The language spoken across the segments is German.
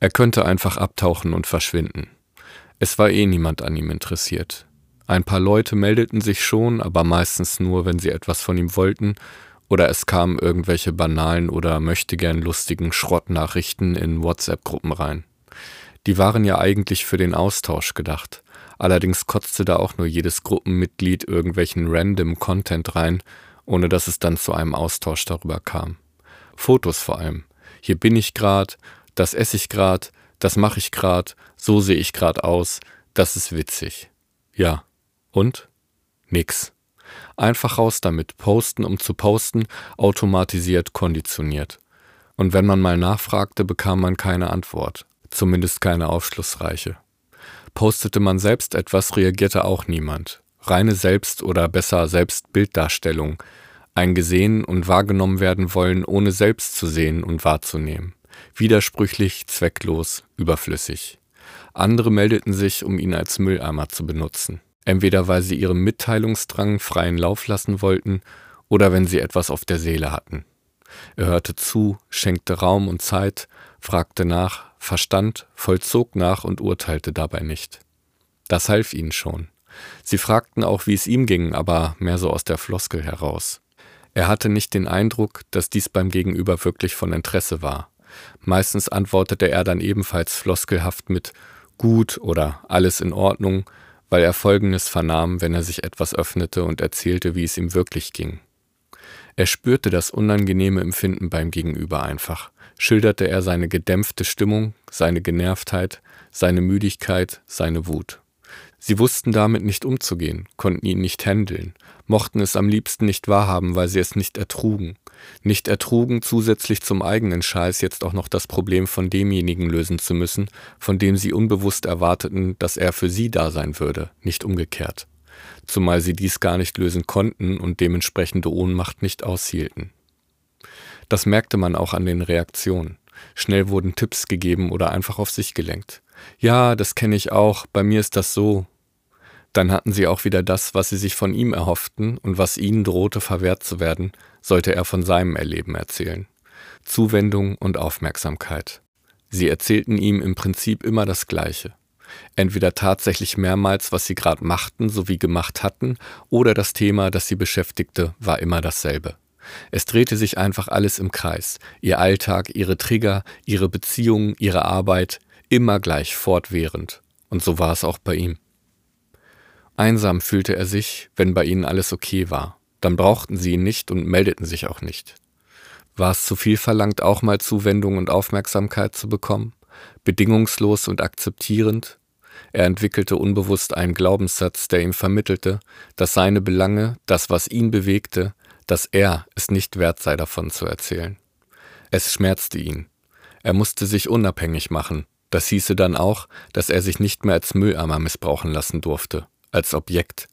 Er könnte einfach abtauchen und verschwinden. Es war eh niemand an ihm interessiert. Ein paar Leute meldeten sich schon, aber meistens nur, wenn sie etwas von ihm wollten, oder es kamen irgendwelche banalen oder möchtegern lustigen Schrottnachrichten in WhatsApp-Gruppen rein. Die waren ja eigentlich für den Austausch gedacht. Allerdings kotzte da auch nur jedes Gruppenmitglied irgendwelchen random Content rein, ohne dass es dann zu einem Austausch darüber kam. Fotos vor allem. Hier bin ich grad, das esse ich grad, das mache ich grad, so sehe ich grad aus, das ist witzig. Ja. Und? Nix. Einfach raus damit, posten um zu posten, automatisiert, konditioniert. Und wenn man mal nachfragte, bekam man keine Antwort, zumindest keine aufschlussreiche. Postete man selbst etwas, reagierte auch niemand. Reine Selbst- oder besser Selbstbilddarstellung, ein gesehen und wahrgenommen werden wollen, ohne selbst zu sehen und wahrzunehmen. Widersprüchlich, zwecklos, überflüssig. Andere meldeten sich, um ihn als Mülleimer zu benutzen entweder weil sie ihrem Mitteilungsdrang freien Lauf lassen wollten oder wenn sie etwas auf der Seele hatten. Er hörte zu, schenkte Raum und Zeit, fragte nach, verstand, vollzog nach und urteilte dabei nicht. Das half ihnen schon. Sie fragten auch, wie es ihm ging, aber mehr so aus der Floskel heraus. Er hatte nicht den Eindruck, dass dies beim Gegenüber wirklich von Interesse war. Meistens antwortete er dann ebenfalls floskelhaft mit gut oder alles in Ordnung weil er Folgendes vernahm, wenn er sich etwas öffnete und erzählte, wie es ihm wirklich ging. Er spürte das unangenehme Empfinden beim Gegenüber einfach, schilderte er seine gedämpfte Stimmung, seine Genervtheit, seine Müdigkeit, seine Wut. Sie wussten damit nicht umzugehen, konnten ihn nicht händeln, mochten es am liebsten nicht wahrhaben, weil sie es nicht ertrugen, nicht ertrugen, zusätzlich zum eigenen Scheiß jetzt auch noch das Problem von demjenigen lösen zu müssen, von dem sie unbewusst erwarteten, dass er für sie da sein würde, nicht umgekehrt. Zumal sie dies gar nicht lösen konnten und dementsprechende Ohnmacht nicht aushielten. Das merkte man auch an den Reaktionen. Schnell wurden Tipps gegeben oder einfach auf sich gelenkt. Ja, das kenne ich auch, bei mir ist das so. Dann hatten sie auch wieder das, was sie sich von ihm erhofften und was ihnen drohte verwehrt zu werden, sollte er von seinem Erleben erzählen. Zuwendung und Aufmerksamkeit. Sie erzählten ihm im Prinzip immer das Gleiche. Entweder tatsächlich mehrmals, was sie gerade machten sowie gemacht hatten, oder das Thema, das sie beschäftigte, war immer dasselbe. Es drehte sich einfach alles im Kreis. Ihr Alltag, ihre Trigger, ihre Beziehungen, ihre Arbeit, immer gleich fortwährend. Und so war es auch bei ihm. Einsam fühlte er sich, wenn bei ihnen alles okay war. Dann brauchten sie ihn nicht und meldeten sich auch nicht. War es zu viel verlangt, auch mal Zuwendung und Aufmerksamkeit zu bekommen? Bedingungslos und akzeptierend? Er entwickelte unbewusst einen Glaubenssatz, der ihm vermittelte, dass seine Belange, das, was ihn bewegte, dass er es nicht wert sei, davon zu erzählen. Es schmerzte ihn. Er musste sich unabhängig machen. Das hieße dann auch, dass er sich nicht mehr als Mülleimer missbrauchen lassen durfte, als Objekt,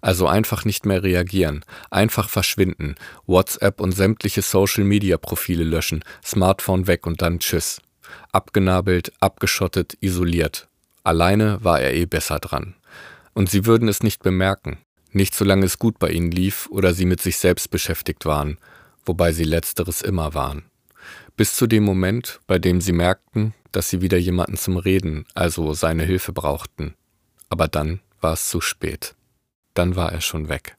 also einfach nicht mehr reagieren, einfach verschwinden, WhatsApp und sämtliche Social-Media-Profile löschen, Smartphone weg und dann tschüss. Abgenabelt, abgeschottet, isoliert. Alleine war er eh besser dran. Und sie würden es nicht bemerken, nicht solange es gut bei ihnen lief oder sie mit sich selbst beschäftigt waren, wobei sie letzteres immer waren. Bis zu dem Moment, bei dem sie merkten, dass sie wieder jemanden zum Reden, also seine Hilfe brauchten. Aber dann war es zu spät dann war er schon weg.